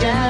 through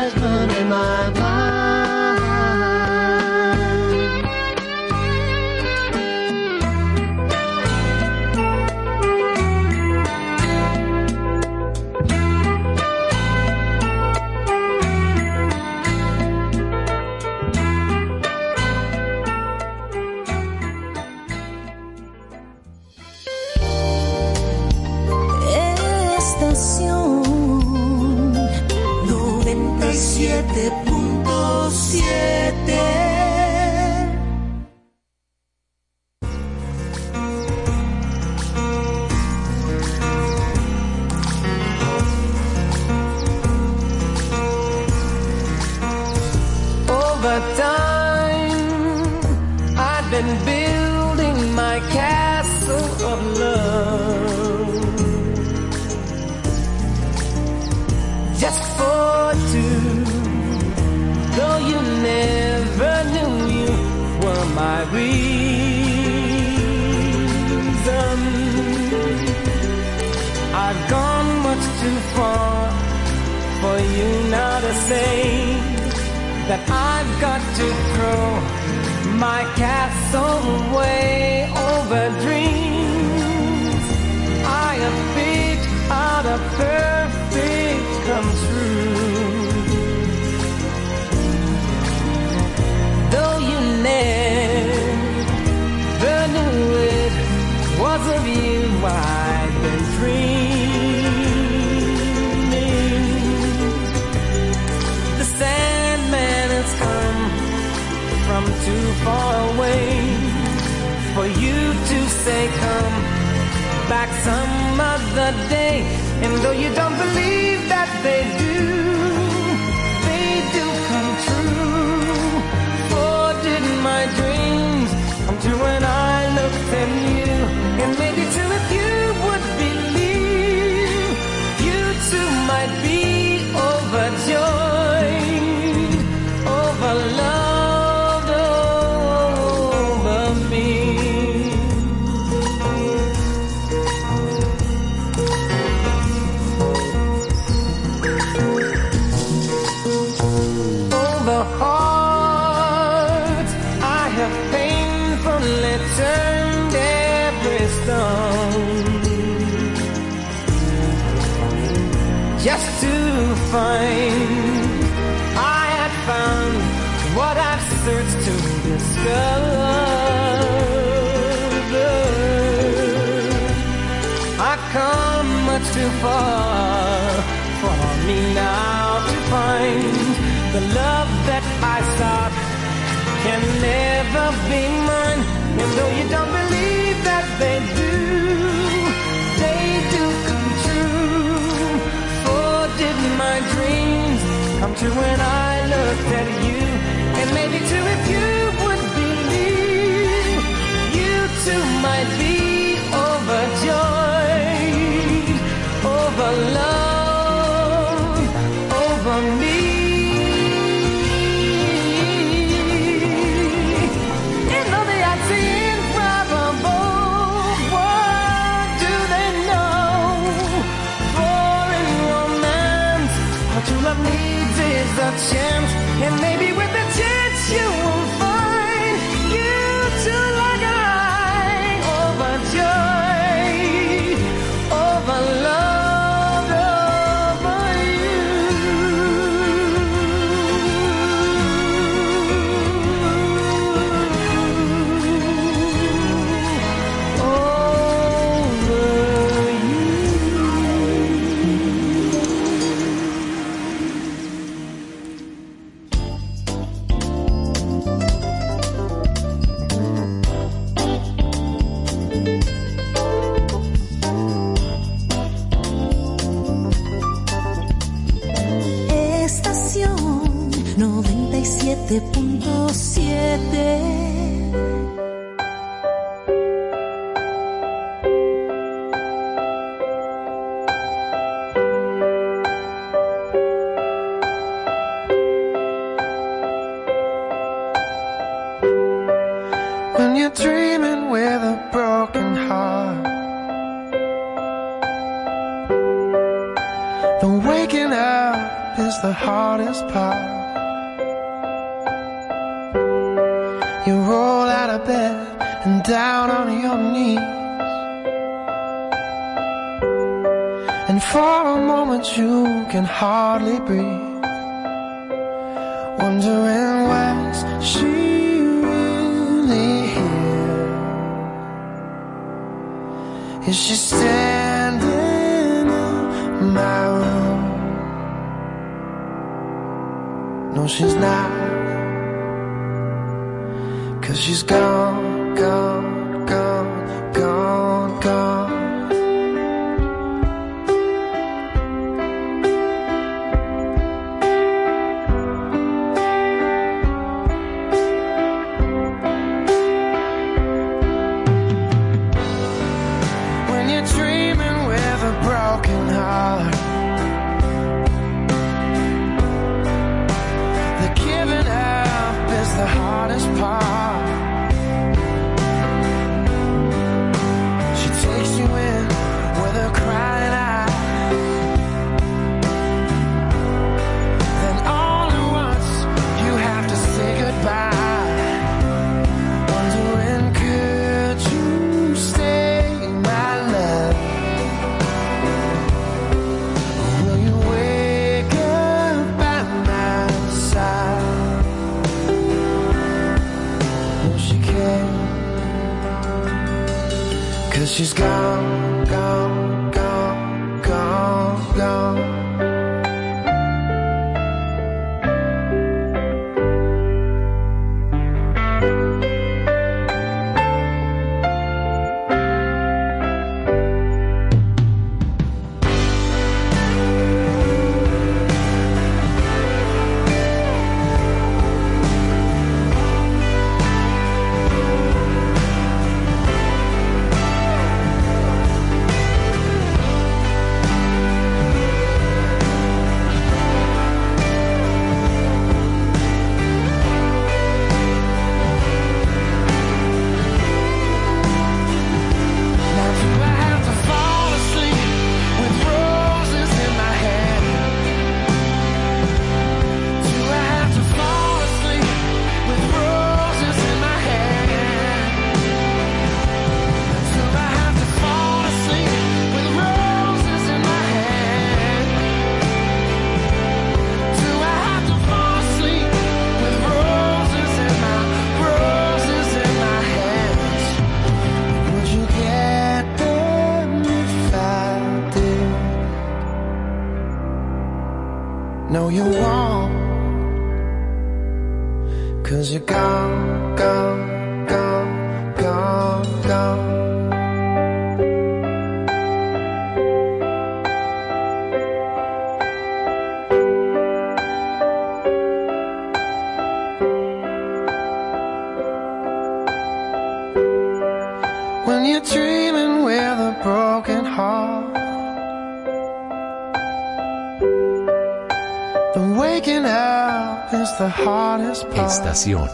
Estación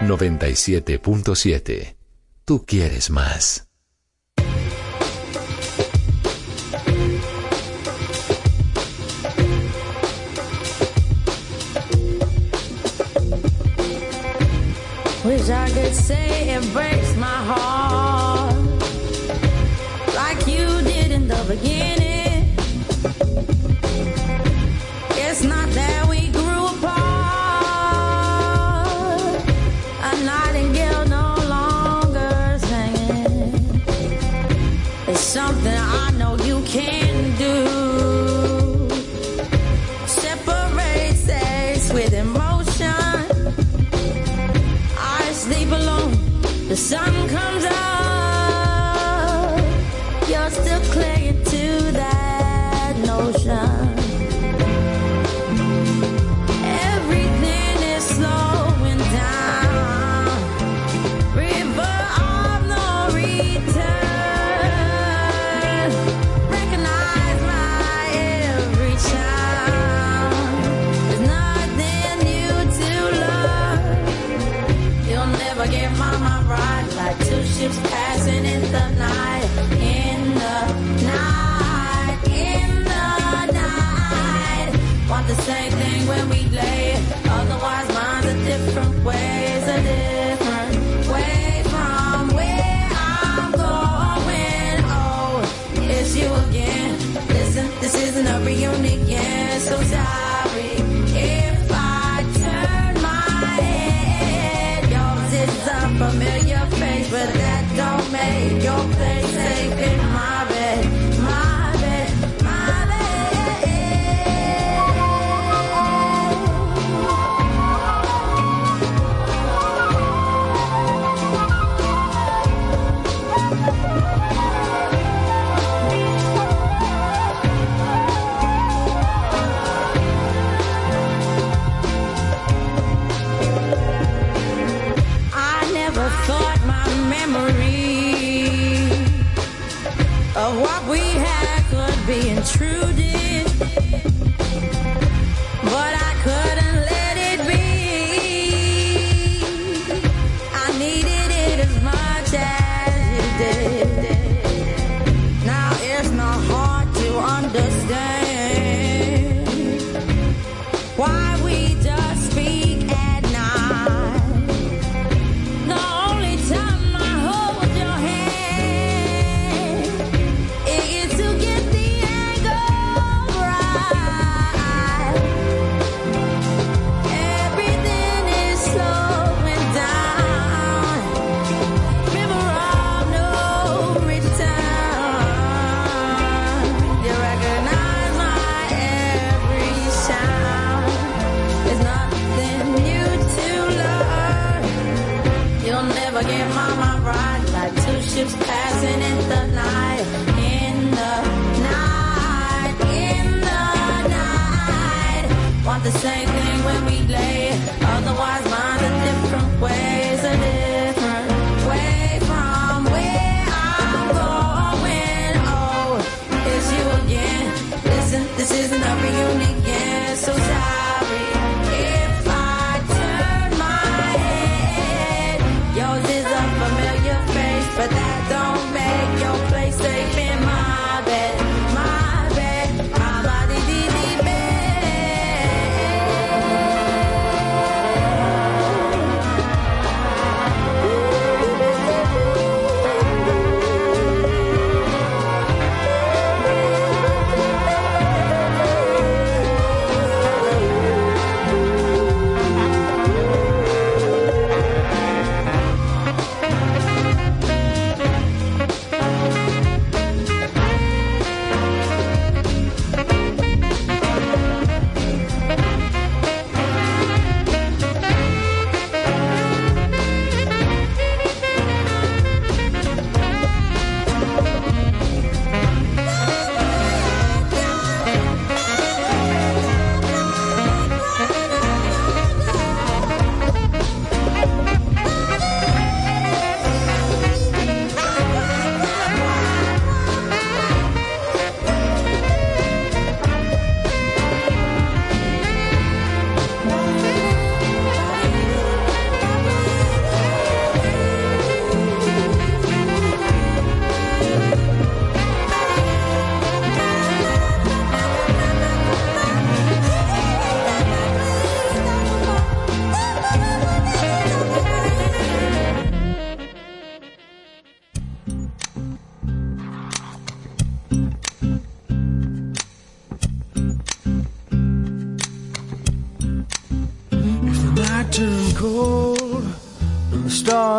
97.7. Tú quieres más. Wish I could say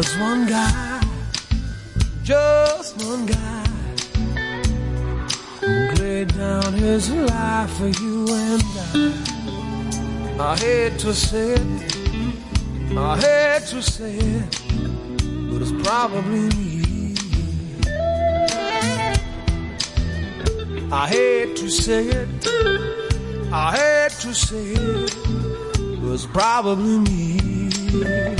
There's one guy, just one guy laid down his life for you and I. I hate to say it, I hate to say it, but it's probably me. I hate to say it, I hate to say it, but it's probably me.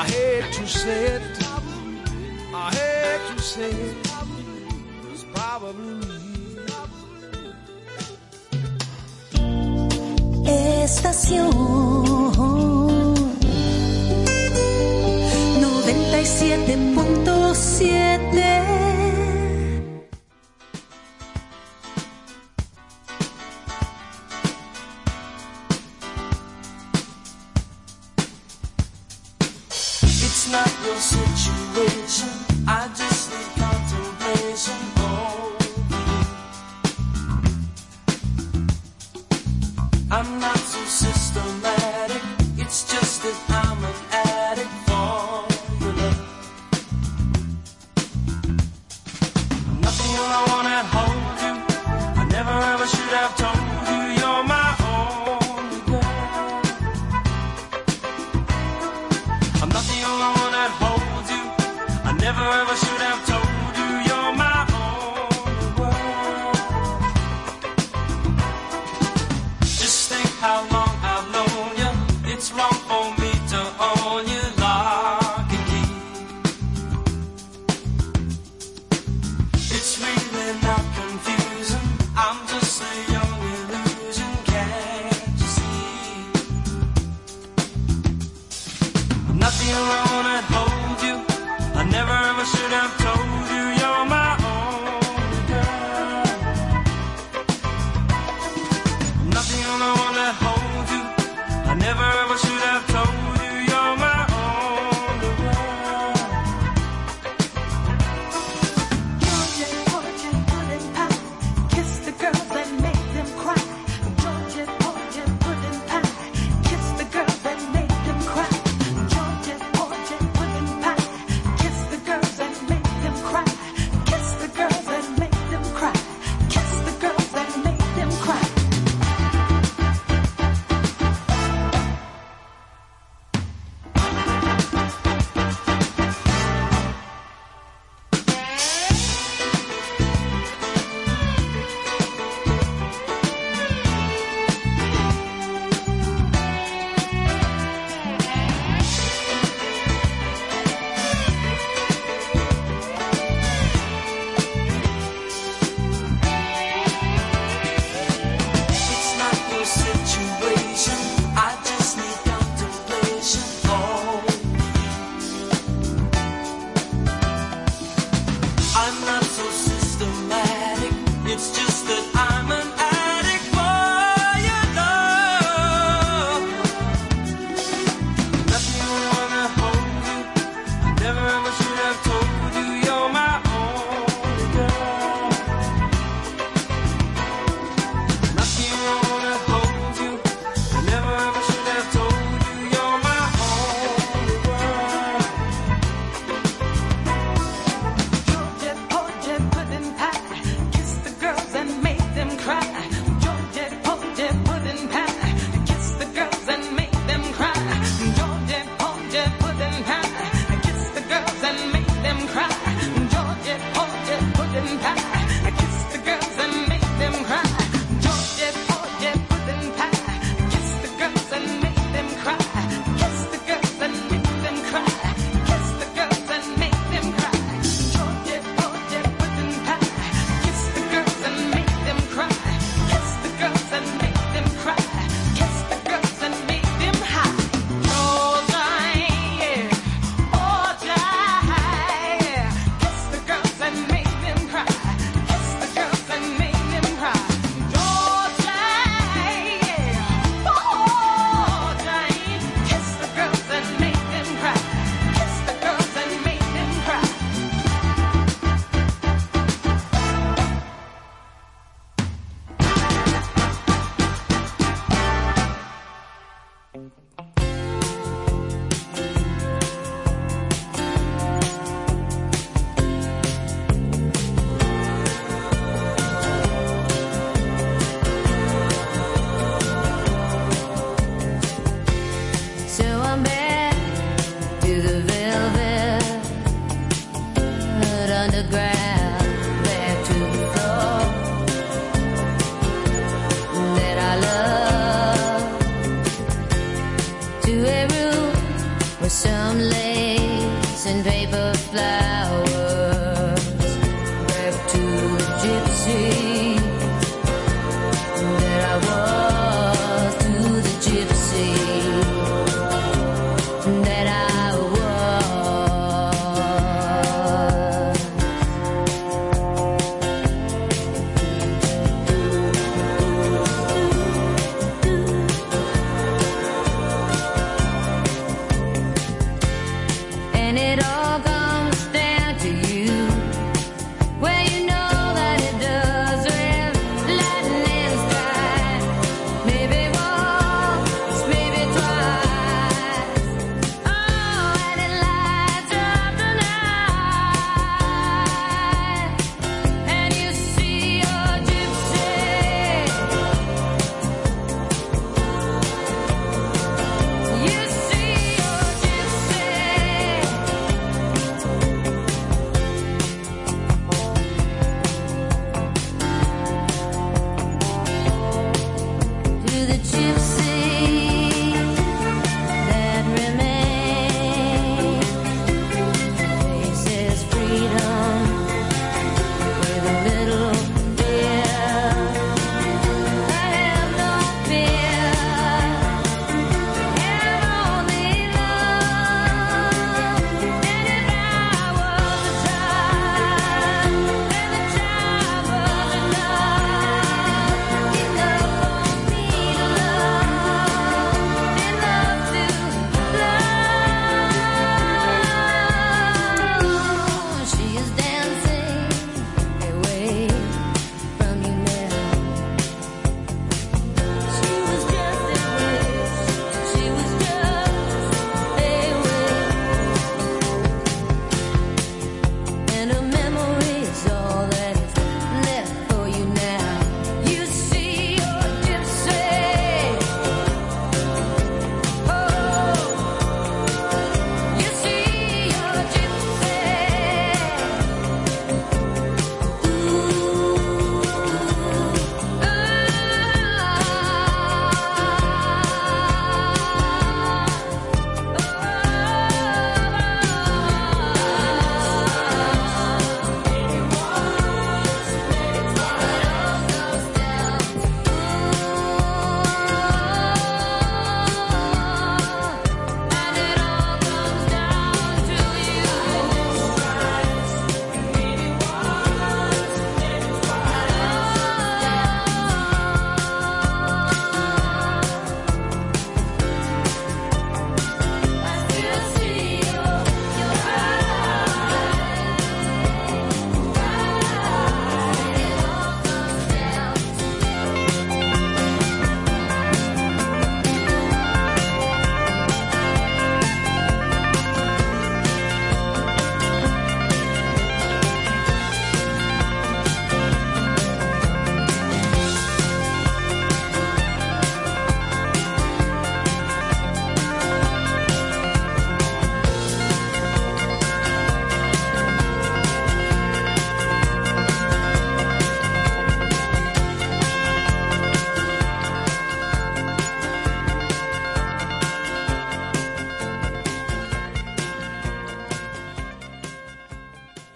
I hate to say it. I hate to say it. It's probably me. Estación 97.7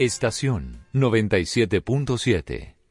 Estación 97.7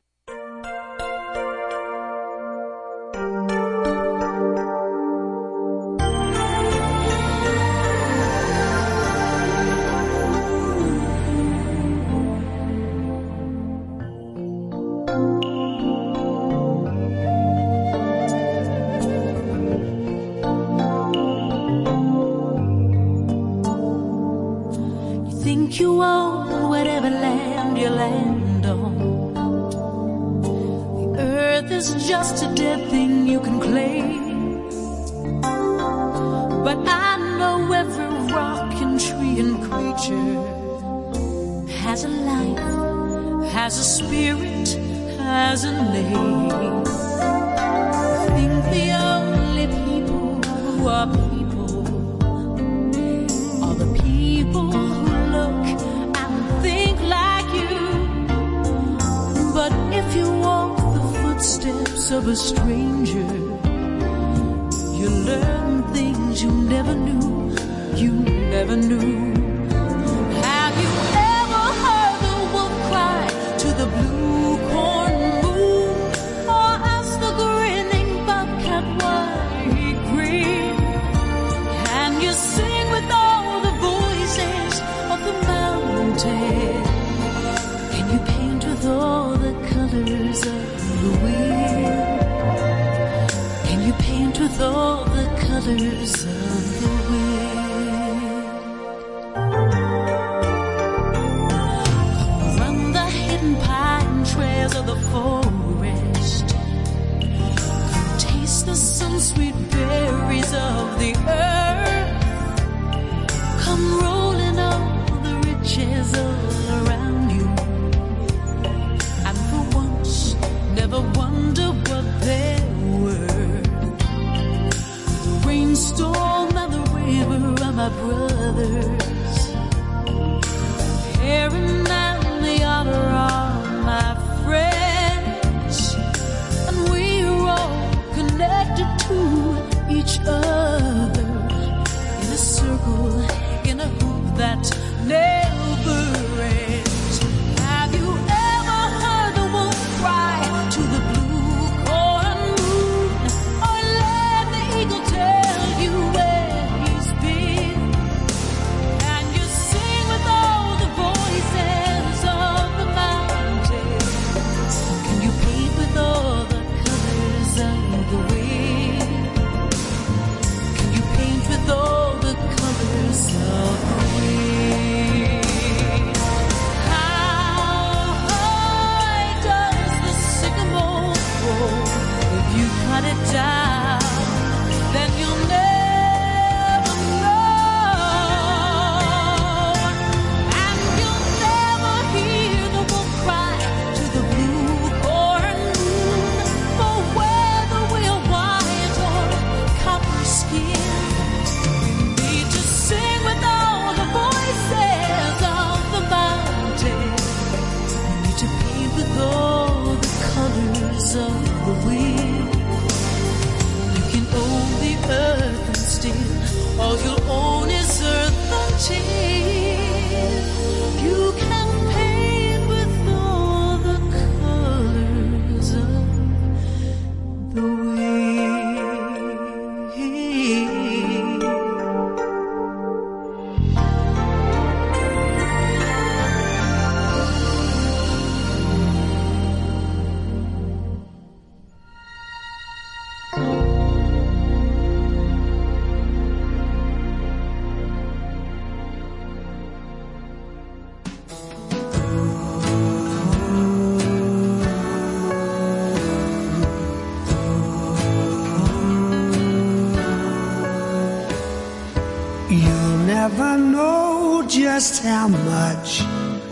just how much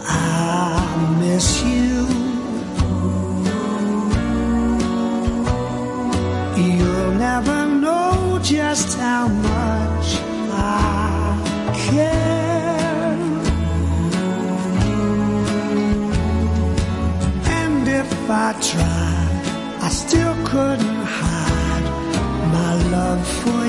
I miss you. You'll never know just how much I care. And if I tried, I still couldn't hide my love for you.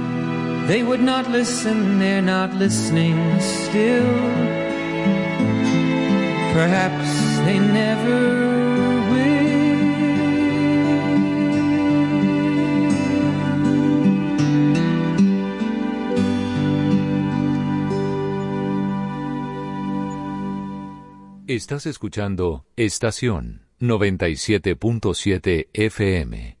They would not listen, they're not listening still. Perhaps they never will. Estás escuchando Estación 97.7 FM.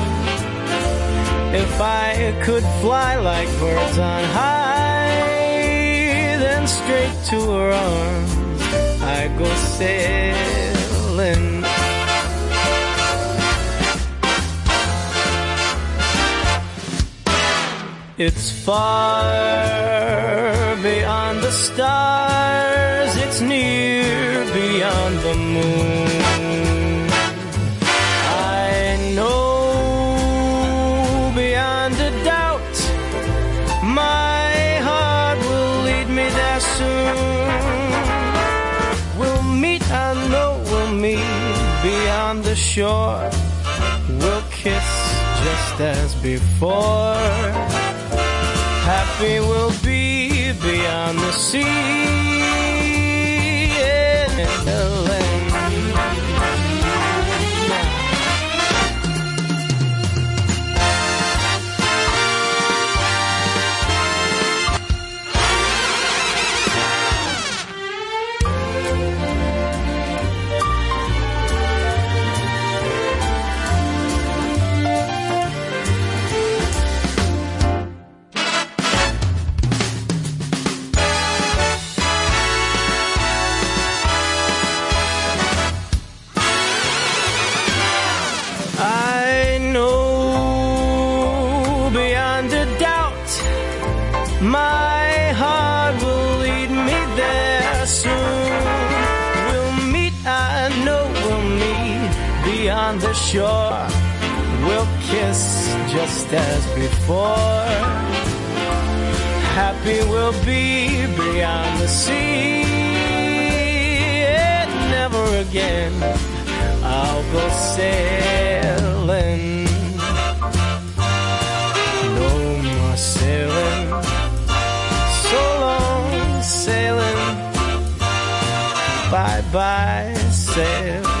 If I could fly like birds on high, then straight to her arms I go sailing. It's far beyond the stars, it's near beyond the moon. the shore. We'll kiss just as before. Happy we'll be beyond the sea. Yeah. sure we'll kiss just as before. Happy we'll be beyond the sea. And never again I'll go sailing. No more sailing. So long sailing. Bye bye sailing.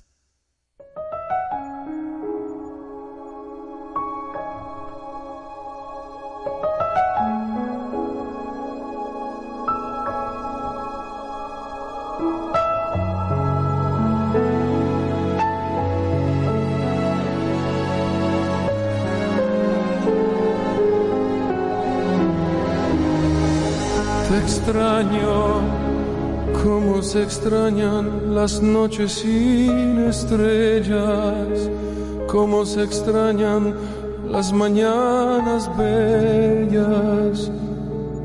Se extrañan las noches sin estrellas, como se extrañan las mañanas bellas.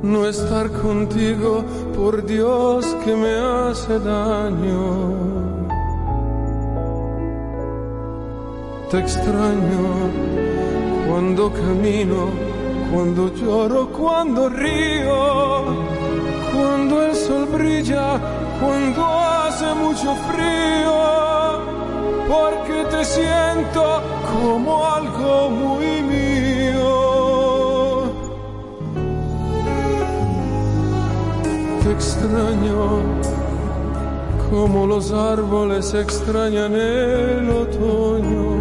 No estar contigo, por Dios que me hace daño. Te extraño cuando camino, cuando lloro, cuando río, cuando el sol brilla, cuando hace mucho frío, porque te siento como algo muy mío. Te extraño como los árboles extrañan el otoño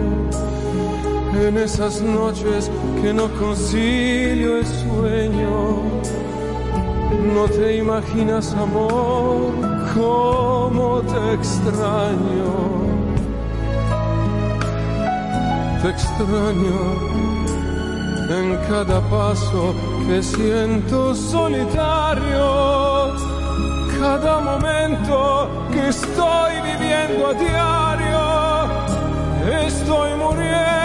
en esas noches que no concilio el sueño. No te imaginas, amor, cómo te extraño. Te extraño en cada paso que siento solitario. Cada momento que estoy viviendo a diario. Estoy muriendo,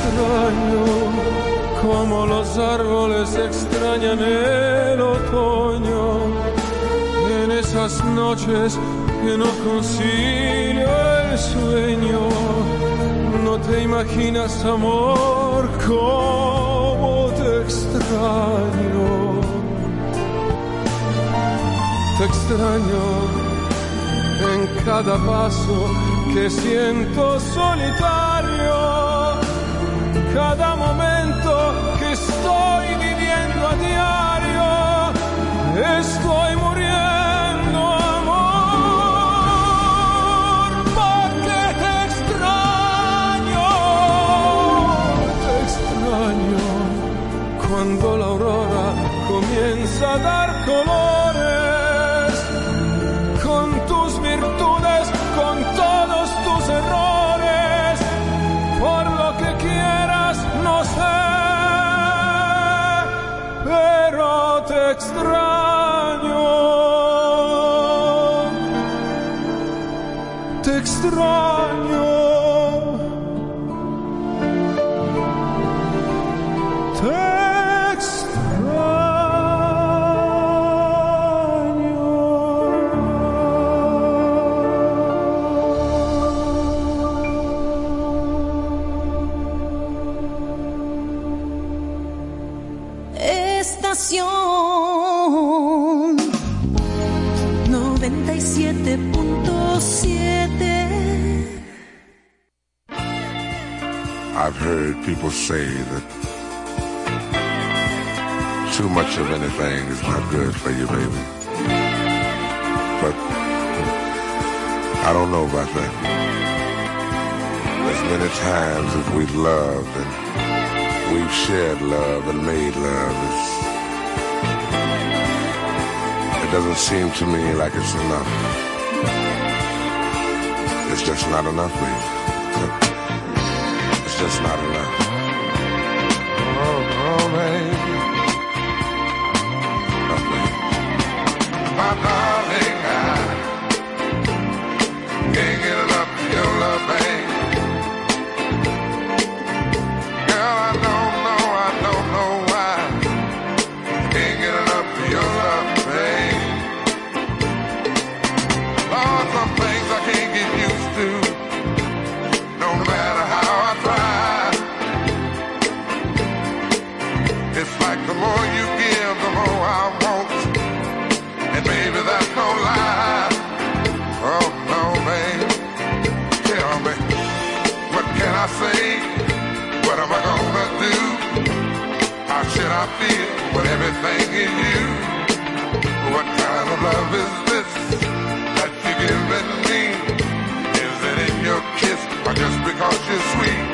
Extraño como los árboles extrañan el otoño. En esas noches que no concilio el sueño. No te imaginas, amor, cómo te extraño. Te extraño en cada paso que siento solitario. Cada momento que estoy viviendo a diario, estoy muriendo, amor, porque te extraño, te extraño. Cuando la anything is not good for you, baby. But hmm, I don't know about that. As many times as we've loved and we've shared love and made love, it doesn't seem to me like it's enough. It's just not enough, baby. It's just not enough. What kind of love is this that you're giving me? Is it in your kiss or just because you're sweet?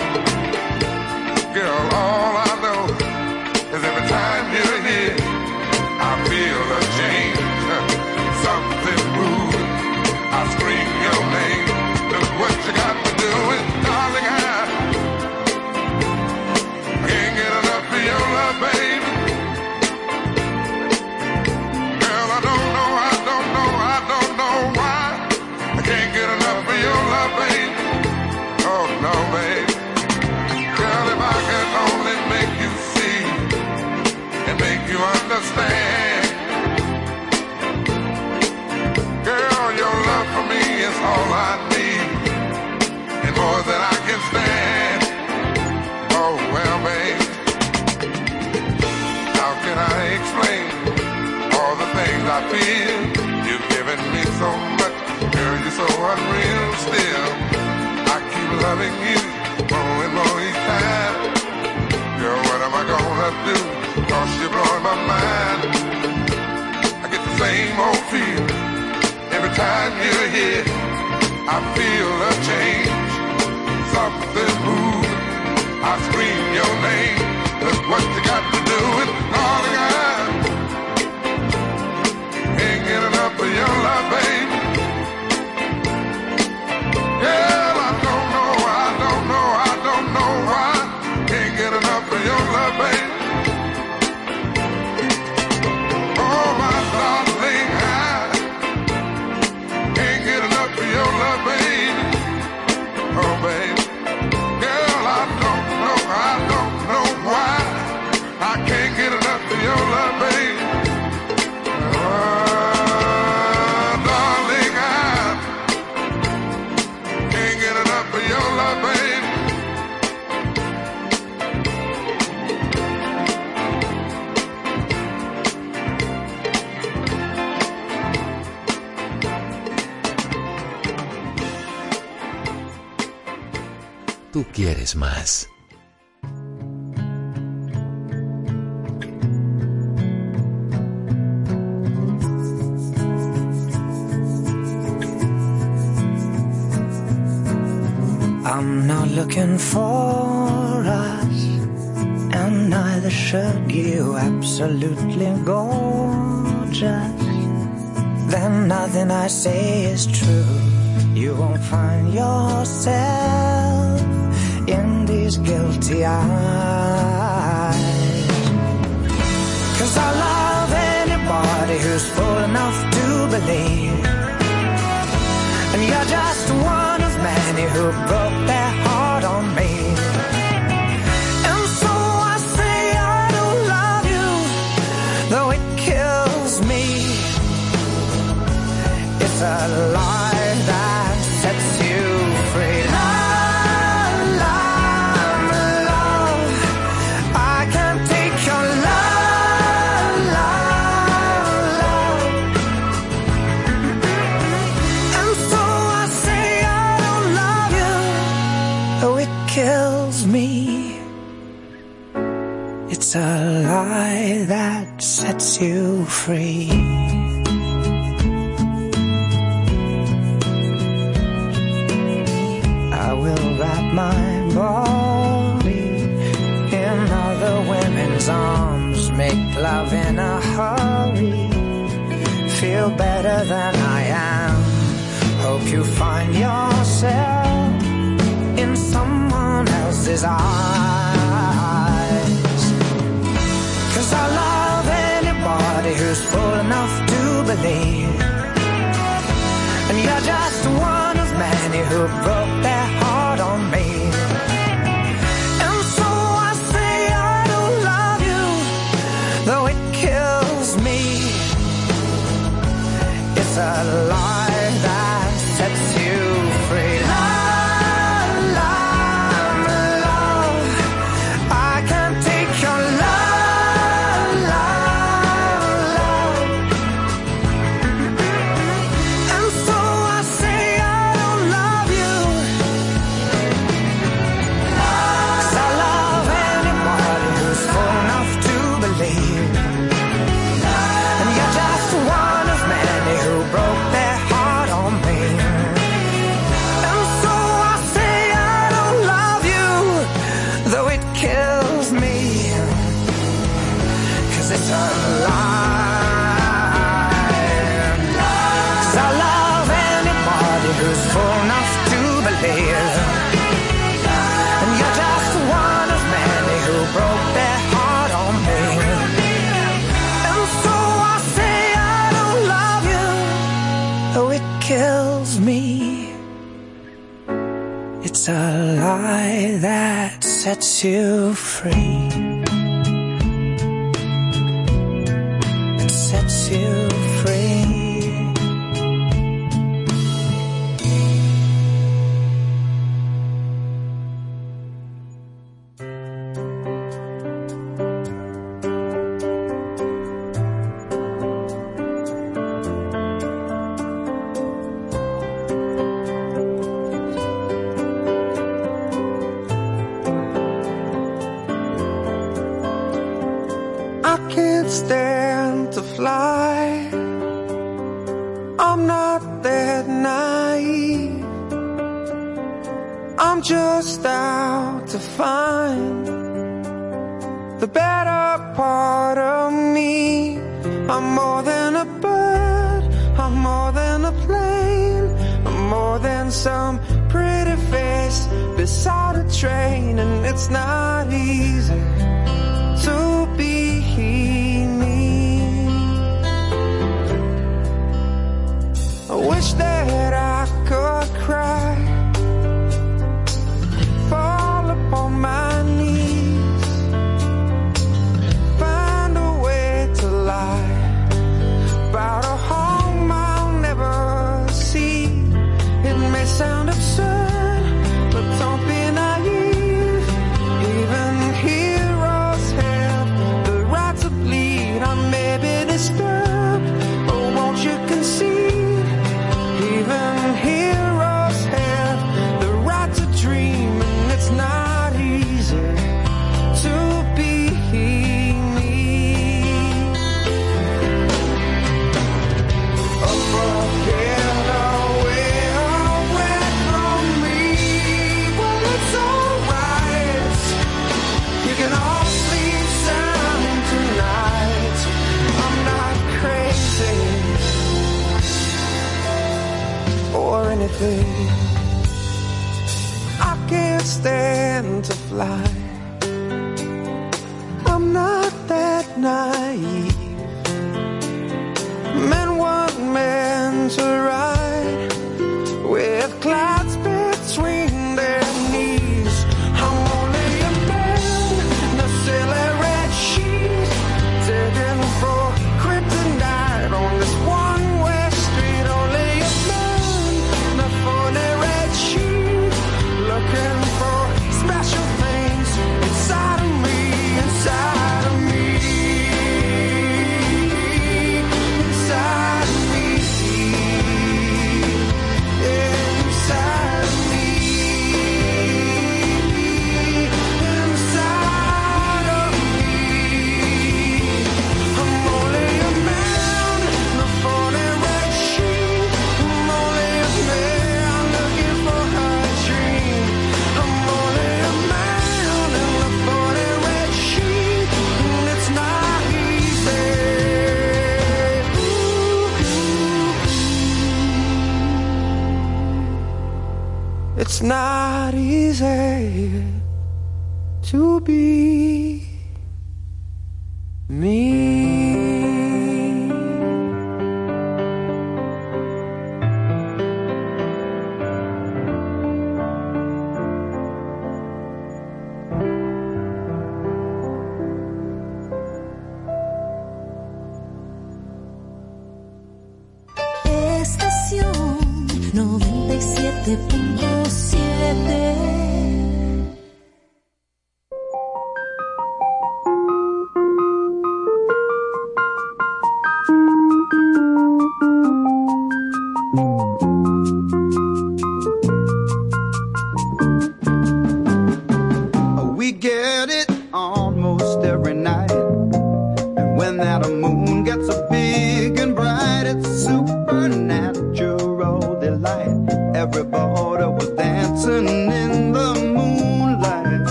I feel? You've given me so much, girl. You're so unreal still. I keep loving you more and more each time. Girl, what am I gonna do? Cause you're blowing my mind. I get the same old feel every time you're here. I feel a change, something moves. I scream your name. Look what you got to do with calling out. Ain't nothing I say is true. You won't find yourself in these guilty eyes. Cause I love anybody who's full enough to believe. And you're just one of many who broke their heart a lie that sets you free. My body in other women's arms, make love in a hurry, feel better than I am. Hope you find yourself in someone else's eyes. Cause I love anybody who's full enough to believe. And you're just one of many who broke It's sets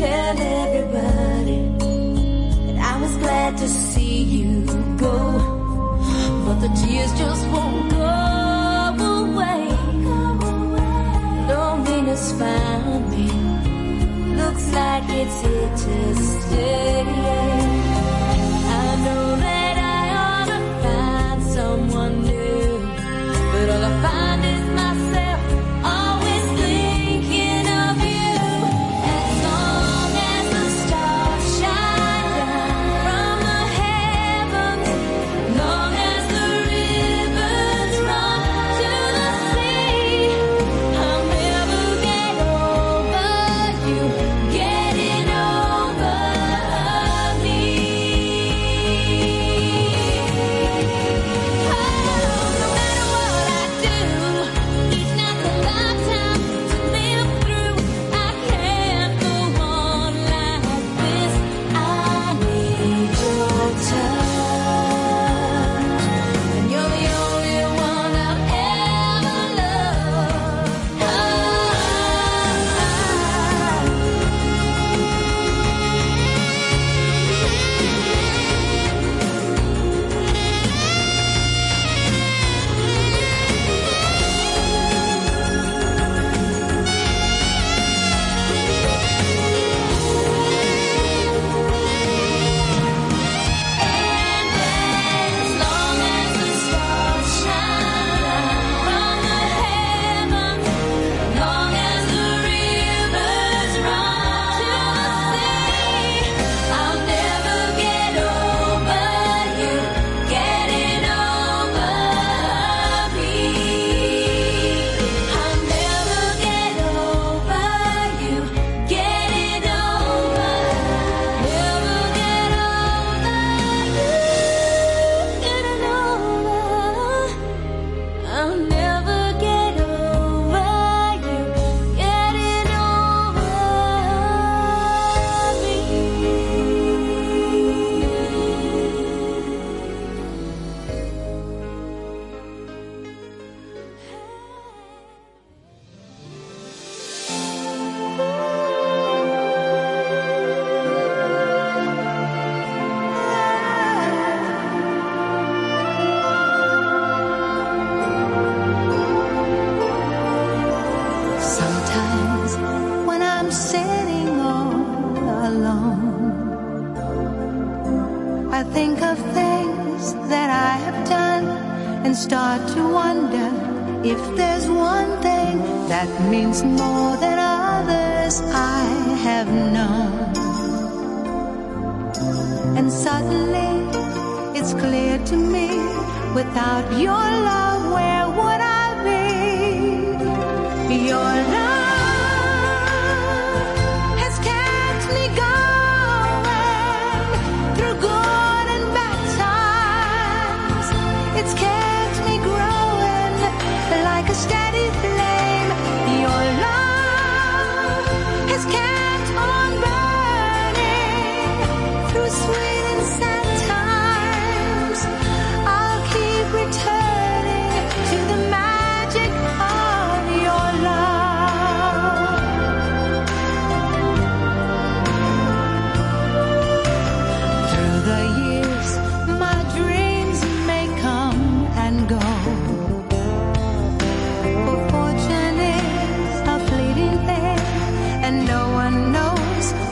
tell everybody that I was glad to see you go, but the tears just won't go away. Loneliness found me. Looks like it's here to stay.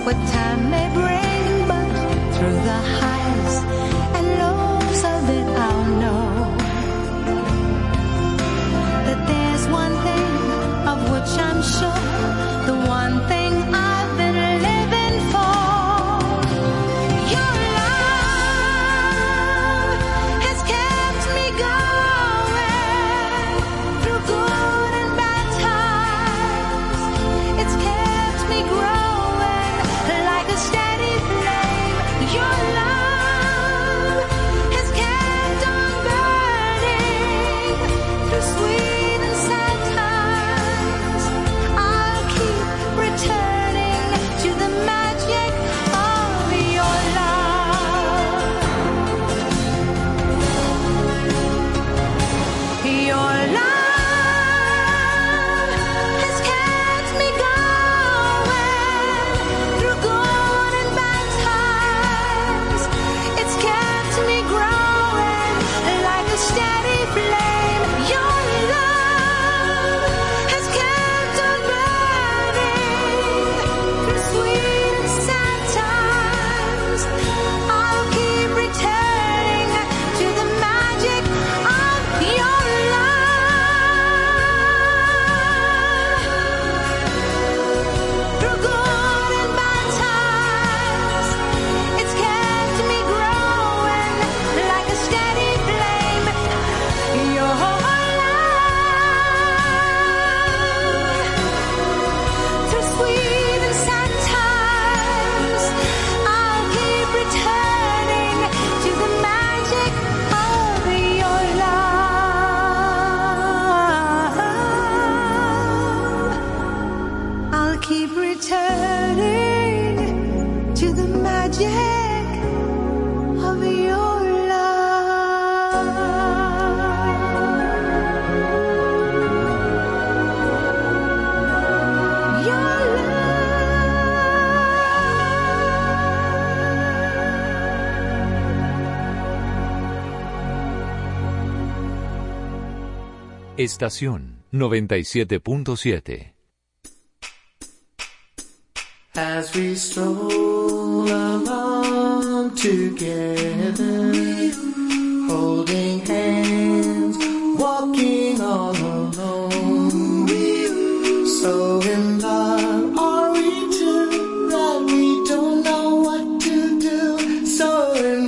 what time may bring, but through the highs Estación 97.7. As we stroll along together, holding hands, walking all alone. So in love are we two that we don't know what to do. So in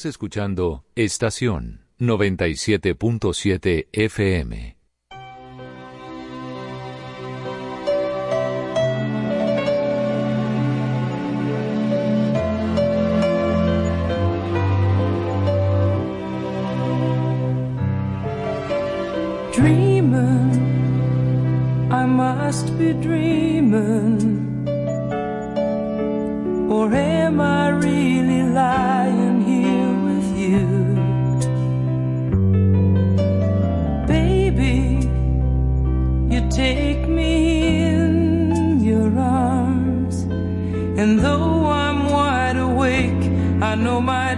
Estás escuchando Estación 97.7 FM. Dreaming, I must be dreaming, or am I really lying? take me in your arms. And though I'm wide awake, I know my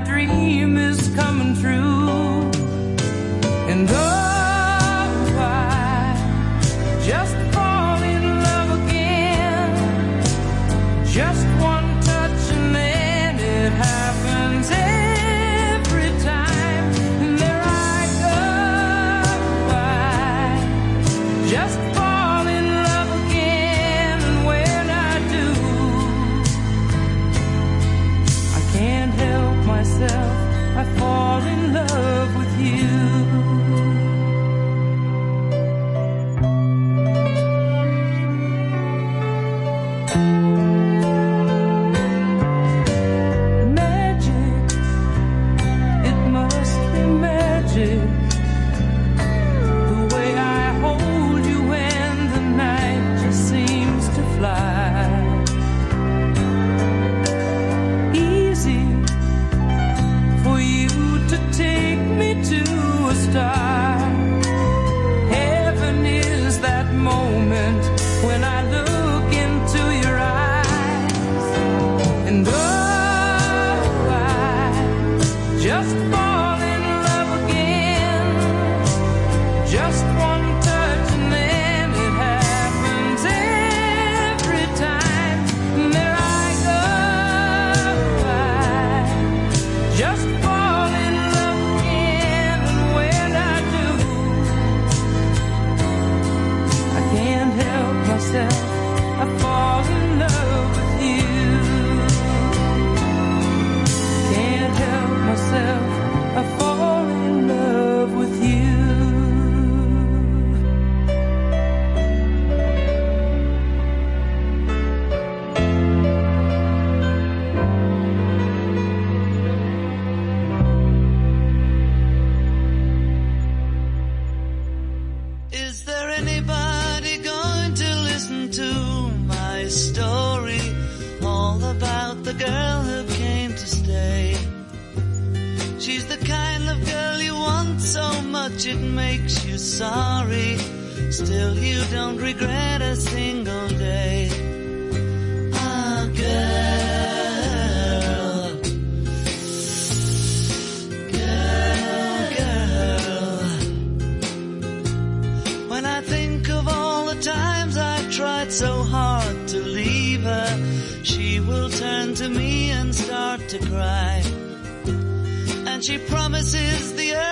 Still you don't regret a single day. Ah, girl. Girl, girl. When I think of all the times I've tried so hard to leave her, she will turn to me and start to cry. And she promises the earth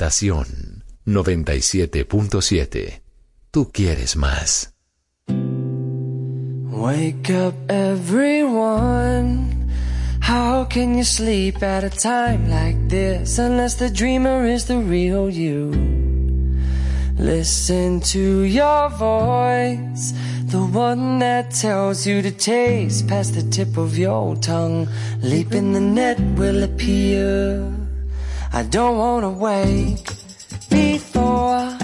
Estación 97.7. Tú quieres más. Wake up everyone. How can you sleep at a time like this unless the dreamer is the real you? Listen to your voice, the one that tells you to taste past the tip of your tongue. Leap in the net will appear. I don't wanna wake before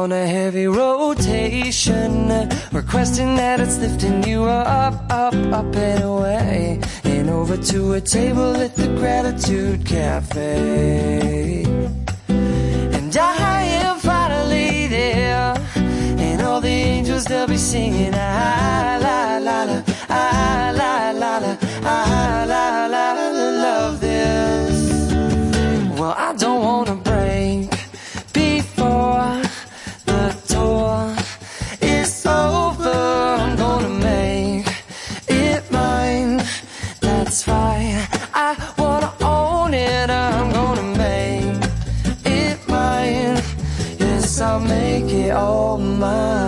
on a heavy rotation, requesting that it's lifting you up, up, up and away, and over to a table at the Gratitude Cafe. And I am finally there, and all the angels they'll be singing, ah la la la, ah la la la, ah la. Love.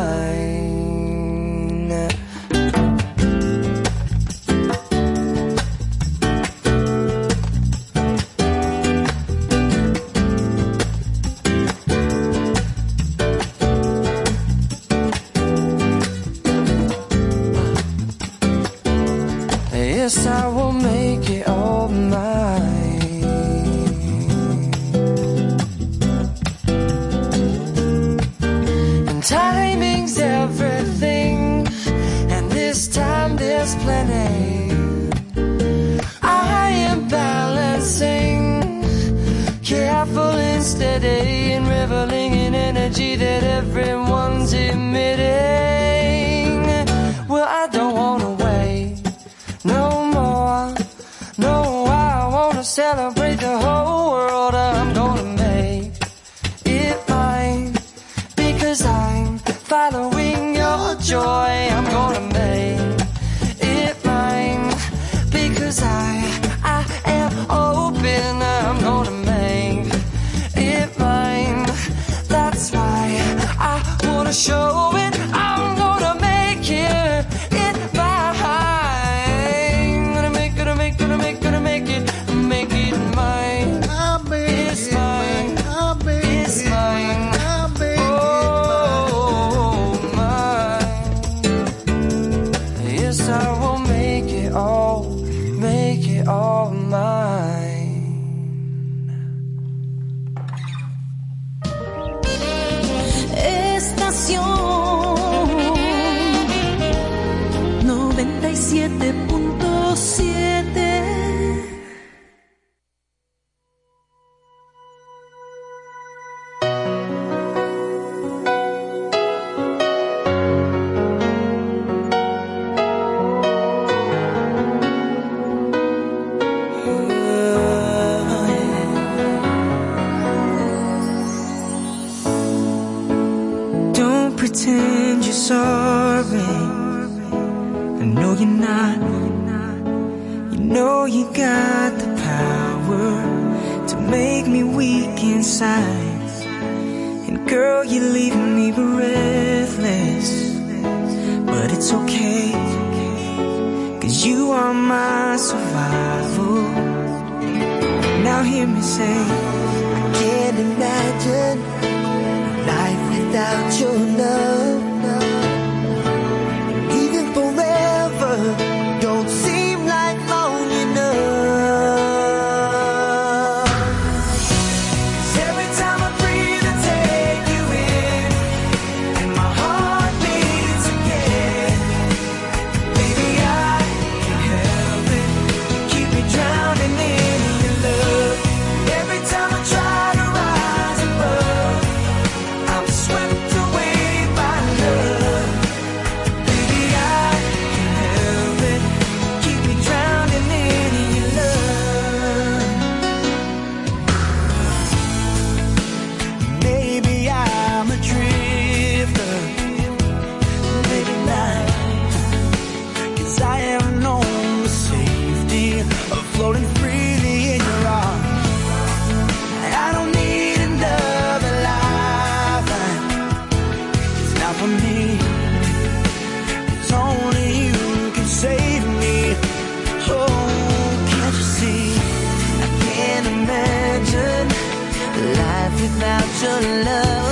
Without your love.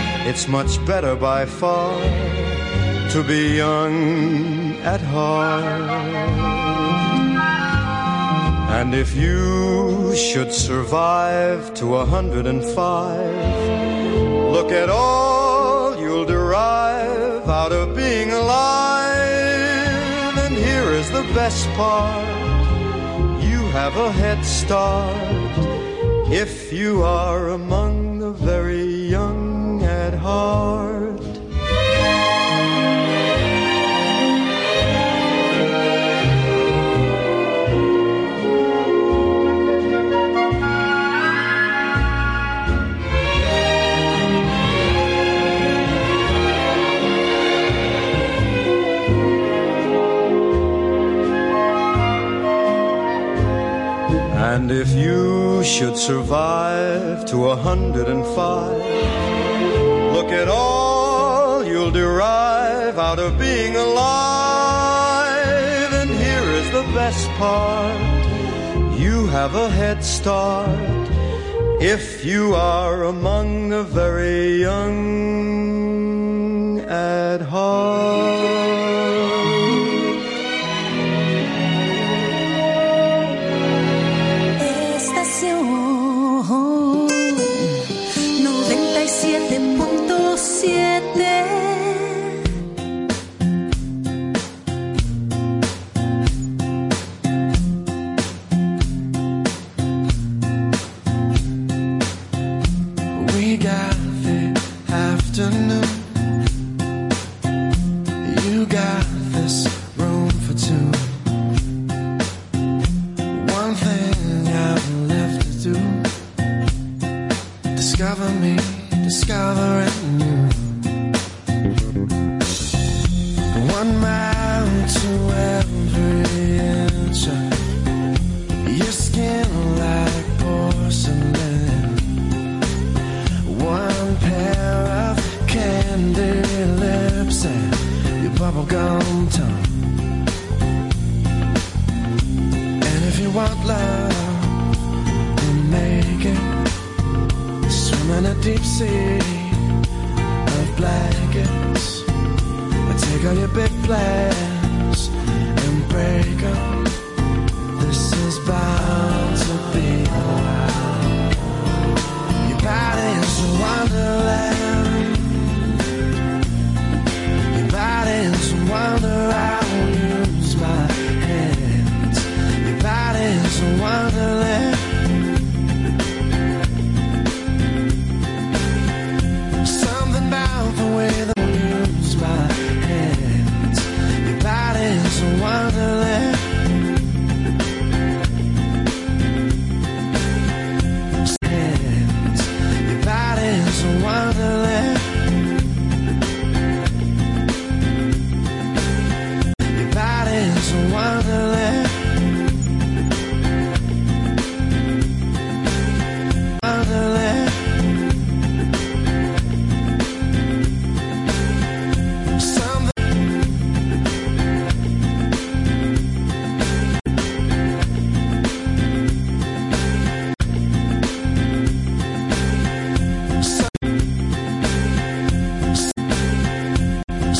it's much better by far to be young at heart. And if you should survive to a hundred and five, look at all you'll derive out of being alive. And here is the best part you have a head start if you are among heart. And if you should survive to a hundred and five, at all you'll derive out of being alive. And here is the best part you have a head start if you are among the very young at heart.